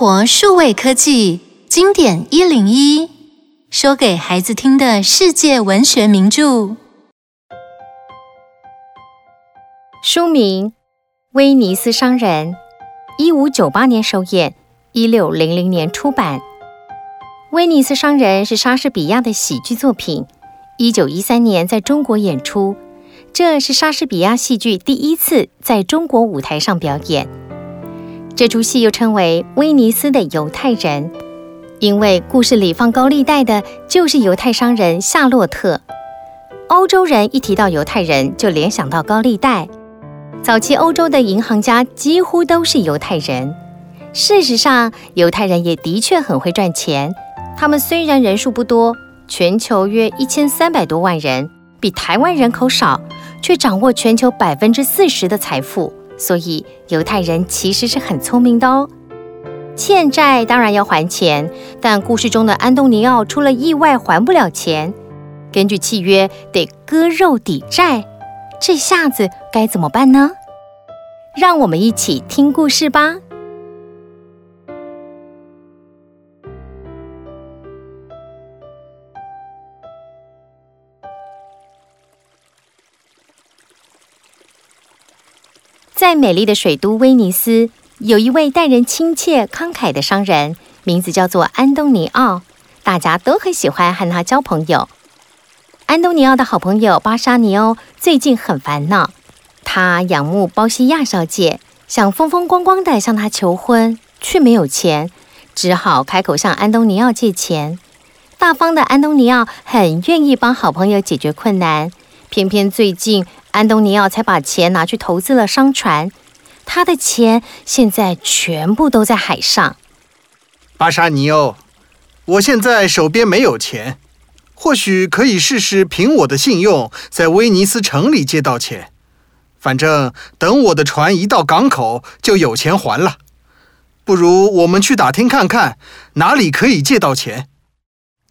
活数位科技经典一零一，说给孩子听的世界文学名著。书名《威尼斯商人》，一五九八年首演，一六零零年出版。《威尼斯商人》是莎士比亚的喜剧作品，一九一三年在中国演出。这是莎士比亚戏剧第一次在中国舞台上表演。这出戏又称为《威尼斯的犹太人》，因为故事里放高利贷的就是犹太商人夏洛特。欧洲人一提到犹太人，就联想到高利贷。早期欧洲的银行家几乎都是犹太人。事实上，犹太人也的确很会赚钱。他们虽然人数不多，全球约一千三百多万人，比台湾人口少，却掌握全球百分之四十的财富。所以，犹太人其实是很聪明的哦。欠债当然要还钱，但故事中的安东尼奥出了意外还不了钱，根据契约得割肉抵债，这下子该怎么办呢？让我们一起听故事吧。在美丽的水都威尼斯，有一位待人亲切、慷慨的商人，名字叫做安东尼奥。大家都很喜欢和他交朋友。安东尼奥的好朋友巴沙尼欧最近很烦恼，他仰慕包西亚小姐，想风风光光地向她求婚，却没有钱，只好开口向安东尼奥借钱。大方的安东尼奥很愿意帮好朋友解决困难，偏偏最近。安东尼奥才把钱拿去投资了商船，他的钱现在全部都在海上。巴沙尼奥，我现在手边没有钱，或许可以试试凭我的信用在威尼斯城里借到钱。反正等我的船一到港口，就有钱还了。不如我们去打听看看，哪里可以借到钱？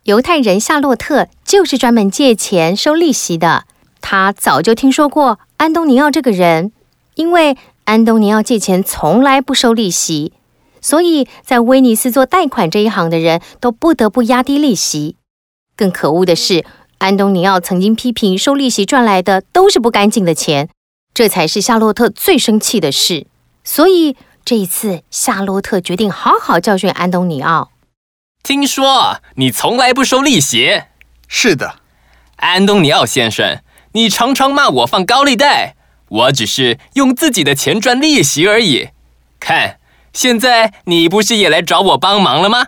犹太人夏洛特就是专门借钱收利息的。他早就听说过安东尼奥这个人，因为安东尼奥借钱从来不收利息，所以在威尼斯做贷款这一行的人都不得不压低利息。更可恶的是，安东尼奥曾经批评收利息赚来的都是不干净的钱，这才是夏洛特最生气的事。所以这一次，夏洛特决定好好教训安东尼奥。听说你从来不收利息？是的，安东尼奥先生。你常常骂我放高利贷，我只是用自己的钱赚利息而已。看，现在你不是也来找我帮忙了吗？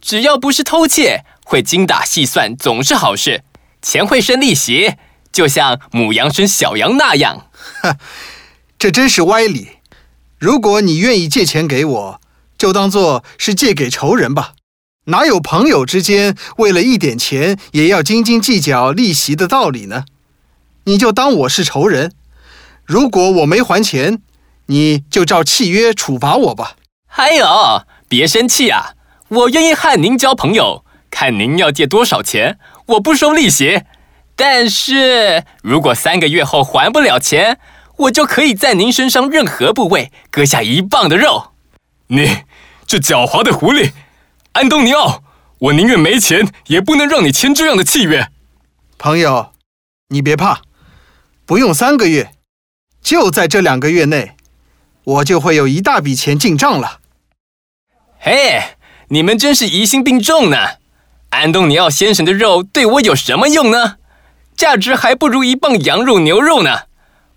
只要不是偷窃，会精打细算总是好事。钱会生利息，就像母羊生小羊那样。哈，这真是歪理。如果你愿意借钱给我，就当做是借给仇人吧。哪有朋友之间为了一点钱也要斤斤计较利息的道理呢？你就当我是仇人，如果我没还钱，你就照契约处罚我吧。还有，别生气啊！我愿意和您交朋友，看您要借多少钱，我不收利息。但是如果三个月后还不了钱，我就可以在您身上任何部位割下一磅的肉。你这狡猾的狐狸，安东尼奥，我宁愿没钱，也不能让你签这样的契约。朋友，你别怕。不用三个月，就在这两个月内，我就会有一大笔钱进账了。嘿，你们真是疑心病重呢！安东尼奥先生的肉对我有什么用呢？价值还不如一磅羊肉、牛肉呢。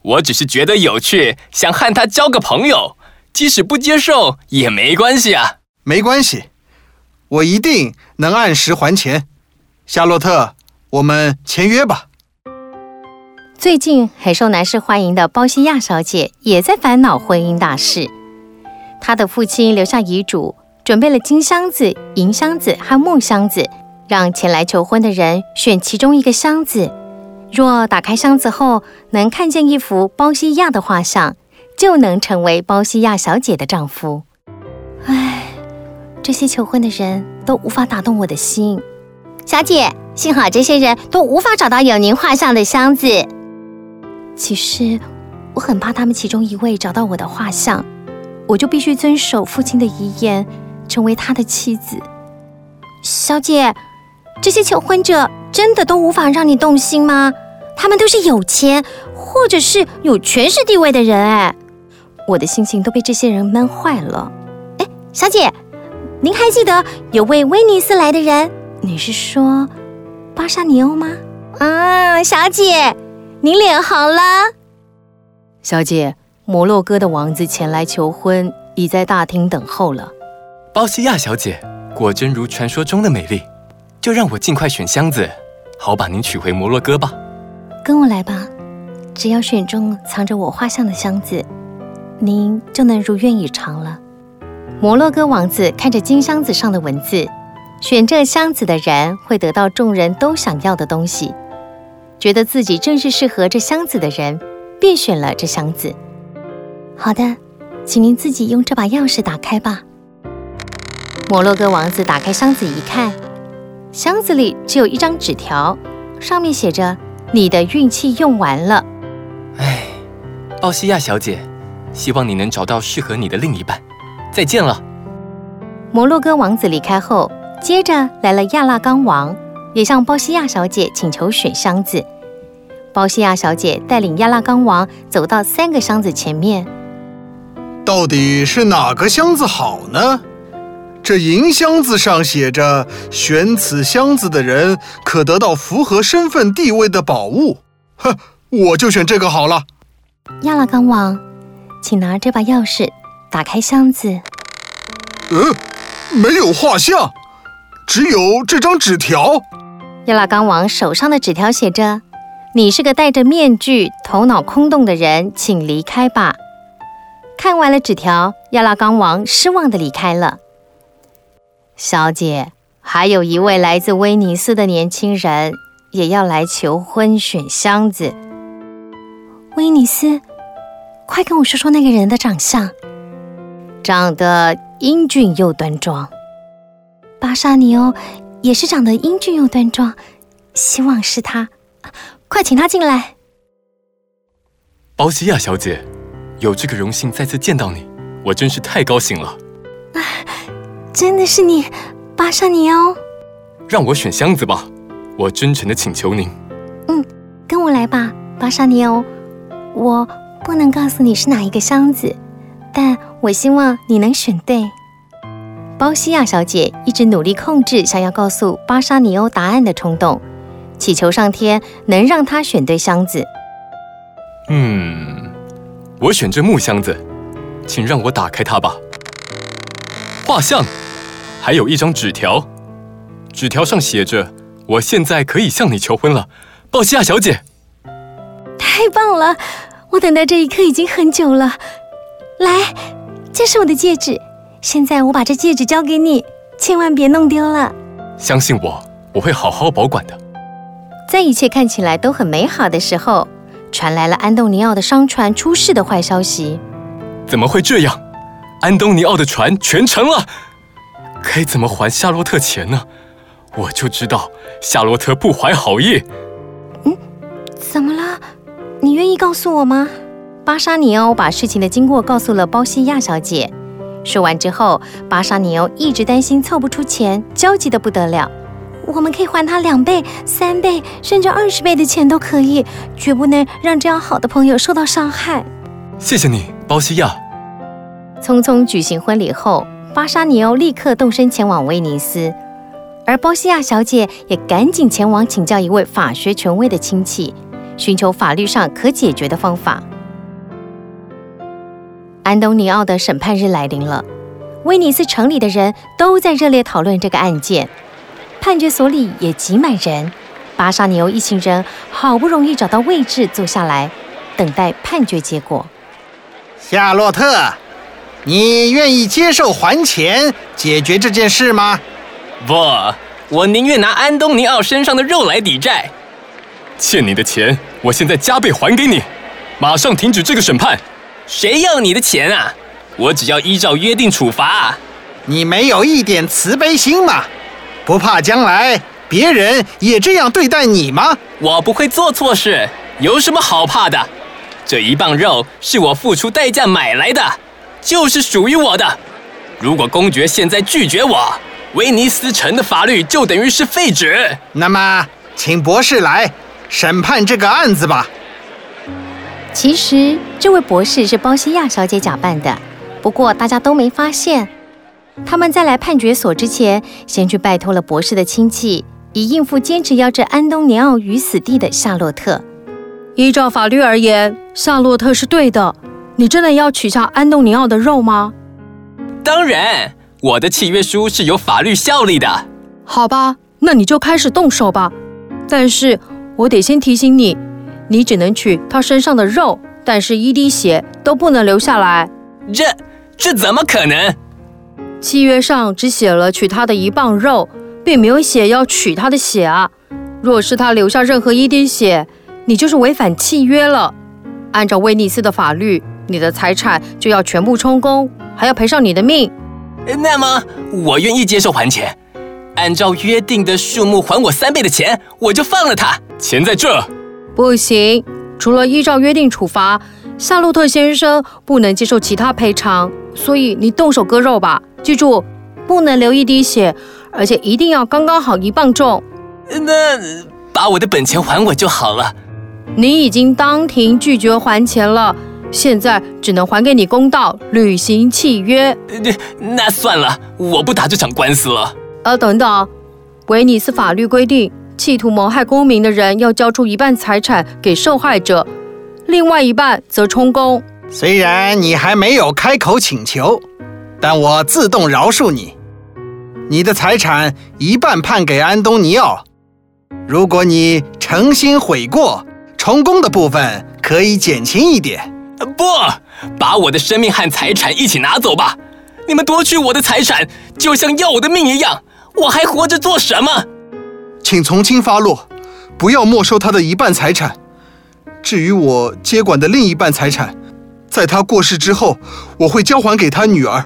我只是觉得有趣，想和他交个朋友，即使不接受也没关系啊。没关系，我一定能按时还钱。夏洛特，我们签约吧。最近很受男士欢迎的包西亚小姐也在烦恼婚姻大事。她的父亲留下遗嘱，准备了金箱子、银箱子和木箱子，让前来求婚的人选其中一个箱子。若打开箱子后能看见一幅包西亚的画像，就能成为包西亚小姐的丈夫。唉，这些求婚的人都无法打动我的心。小姐，幸好这些人都无法找到有您画像的箱子。其实，我很怕他们其中一位找到我的画像，我就必须遵守父亲的遗言，成为他的妻子。小姐，这些求婚者真的都无法让你动心吗？他们都是有钱或者是有权势地位的人，哎，我的心情都被这些人闷坏了。哎，小姐，您还记得有位威尼斯来的人？你是说巴沙尼欧吗？啊，小姐，您脸红了。小姐，摩洛哥的王子前来求婚，已在大厅等候了。包西亚小姐，果真如传说中的美丽，就让我尽快选箱子，好把您娶回摩洛哥吧。跟我来吧，只要选中藏着我画像的箱子，您就能如愿以偿了。摩洛哥王子看着金箱子上的文字，选这箱子的人会得到众人都想要的东西，觉得自己正是适合这箱子的人。便选了这箱子。好的，请您自己用这把钥匙打开吧。摩洛哥王子打开箱子一看，箱子里只有一张纸条，上面写着：“你的运气用完了。”哎，奥西亚小姐，希望你能找到适合你的另一半。再见了。摩洛哥王子离开后，接着来了亚拉冈王，也向鲍西亚小姐请求选箱子。鲍西亚小姐带领亚拉冈王走到三个箱子前面，到底是哪个箱子好呢？这银箱子上写着：“选此箱子的人可得到符合身份地位的宝物。”哼，我就选这个好了。亚拉冈王，请拿这把钥匙打开箱子。嗯，没有画像，只有这张纸条。亚拉冈王手上的纸条写着。你是个戴着面具、头脑空洞的人，请离开吧。看完了纸条，亚拉冈王失望地离开了。小姐，还有一位来自威尼斯的年轻人也要来求婚选箱子。威尼斯，快跟我说说那个人的长相。长得英俊又端庄。巴沙尼欧也是长得英俊又端庄，希望是他。快请他进来。包西亚小姐，有这个荣幸再次见到你，我真是太高兴了。啊，真的是你，巴沙尼欧。让我选箱子吧，我真诚的请求您。嗯，跟我来吧，巴沙尼欧。我不能告诉你是哪一个箱子，但我希望你能选对。包西亚小姐一直努力控制想要告诉巴沙尼欧答案的冲动。祈求上天能让他选对箱子。嗯，我选这木箱子，请让我打开它吧。画像，还有一张纸条，纸条上写着：“我现在可以向你求婚了，鲍西亚小姐。”太棒了，我等待这一刻已经很久了。来，这是我的戒指，现在我把这戒指交给你，千万别弄丢了。相信我，我会好好保管的。在一切看起来都很美好的时候，传来了安东尼奥的商船出事的坏消息。怎么会这样？安东尼奥的船全沉了，该怎么还夏洛特钱呢？我就知道夏洛特不怀好意。嗯，怎么了？你愿意告诉我吗？巴沙尼欧把事情的经过告诉了包西亚小姐。说完之后，巴沙尼欧一直担心凑不出钱，焦急得不得了。我们可以还他两倍、三倍，甚至二十倍的钱都可以，绝不能让这样好的朋友受到伤害。谢谢你，包西亚。匆匆举行婚礼后，巴沙尼欧立刻动身前往威尼斯，而包西亚小姐也赶紧前往请教一位法学权威的亲戚，寻求法律上可解决的方法。安东尼奥的审判日来临了，威尼斯城里的人都在热烈讨论这个案件。判决所里也挤满人，巴沙尼欧一行人好不容易找到位置坐下来，等待判决结果。夏洛特，你愿意接受还钱解决这件事吗？不，我宁愿拿安东尼奥身上的肉来抵债。欠你的钱，我现在加倍还给你，马上停止这个审判。谁要你的钱啊？我只要依照约定处罚。你没有一点慈悲心吗？不怕将来别人也这样对待你吗？我不会做错事，有什么好怕的？这一磅肉是我付出代价买来的，就是属于我的。如果公爵现在拒绝我，威尼斯城的法律就等于是废纸。那么，请博士来审判这个案子吧。其实，这位博士是包西亚小姐假扮的，不过大家都没发现。他们在来判决所之前，先去拜托了博士的亲戚，以应付坚持要置安东尼奥于死地的夏洛特。依照法律而言，夏洛特是对的。你真的要取下安东尼奥的肉吗？当然，我的契约书是有法律效力的。好吧，那你就开始动手吧。但是我得先提醒你，你只能取他身上的肉，但是一滴血都不能留下来。这这怎么可能？契约上只写了取他的一磅肉，并没有写要取他的血啊。若是他留下任何一滴血，你就是违反契约了。按照威尼斯的法律，你的财产就要全部充公，还要赔上你的命。那么，我愿意接受还钱，按照约定的数目还我三倍的钱，我就放了他。钱在这。不行，除了依照约定处罚，夏洛特先生不能接受其他赔偿，所以你动手割肉吧。记住，不能流一滴血，而且一定要刚刚好一磅重。那把我的本钱还我就好了。你已经当庭拒绝还钱了，现在只能还给你公道，履行契约。那算了，我不打这场官司了。呃，等等，威尼斯法律规定，企图谋害公民的人要交出一半财产给受害者，另外一半则充公。虽然你还没有开口请求，但我自动饶恕你，你的财产一半判给安东尼奥。如果你诚心悔过。成功的部分可以减轻一点。不，把我的生命和财产一起拿走吧！你们夺取我的财产，就像要我的命一样，我还活着做什么？请从轻发落，不要没收他的一半财产。至于我接管的另一半财产，在他过世之后，我会交还给他女儿。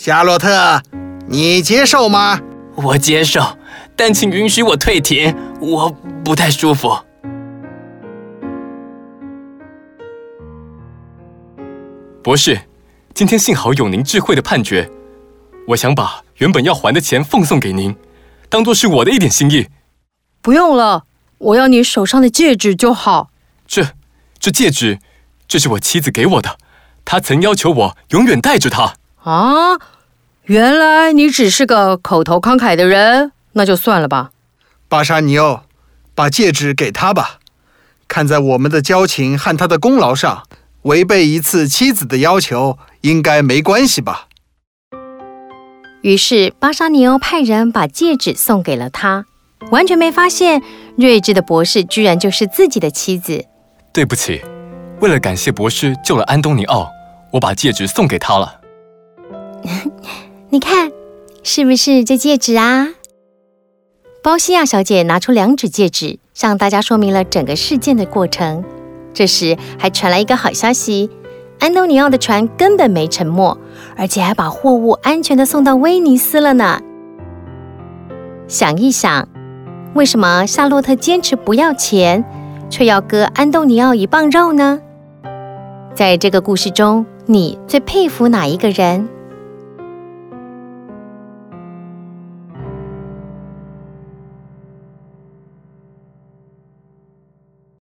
夏洛特，你接受吗？我接受，但请允许我退庭，我不太舒服。博士，今天幸好有您智慧的判决，我想把原本要还的钱奉送给您，当做是我的一点心意。不用了，我要你手上的戒指就好。这，这戒指，这是我妻子给我的，她曾要求我永远戴着它。啊，原来你只是个口头慷慨的人，那就算了吧。巴沙尼奥，把戒指给他吧，看在我们的交情和他的功劳上。违背一次妻子的要求，应该没关系吧？于是巴沙尼欧派人把戒指送给了他，完全没发现睿智的博士居然就是自己的妻子。对不起，为了感谢博士救了安东尼奥，我把戒指送给他了。你看，是不是这戒指啊？包西亚小姐拿出两指戒指，向大家说明了整个事件的过程。这时还传来一个好消息：安东尼奥的船根本没沉没，而且还把货物安全的送到威尼斯了呢。想一想，为什么夏洛特坚持不要钱，却要割安东尼奥一磅肉呢？在这个故事中，你最佩服哪一个人？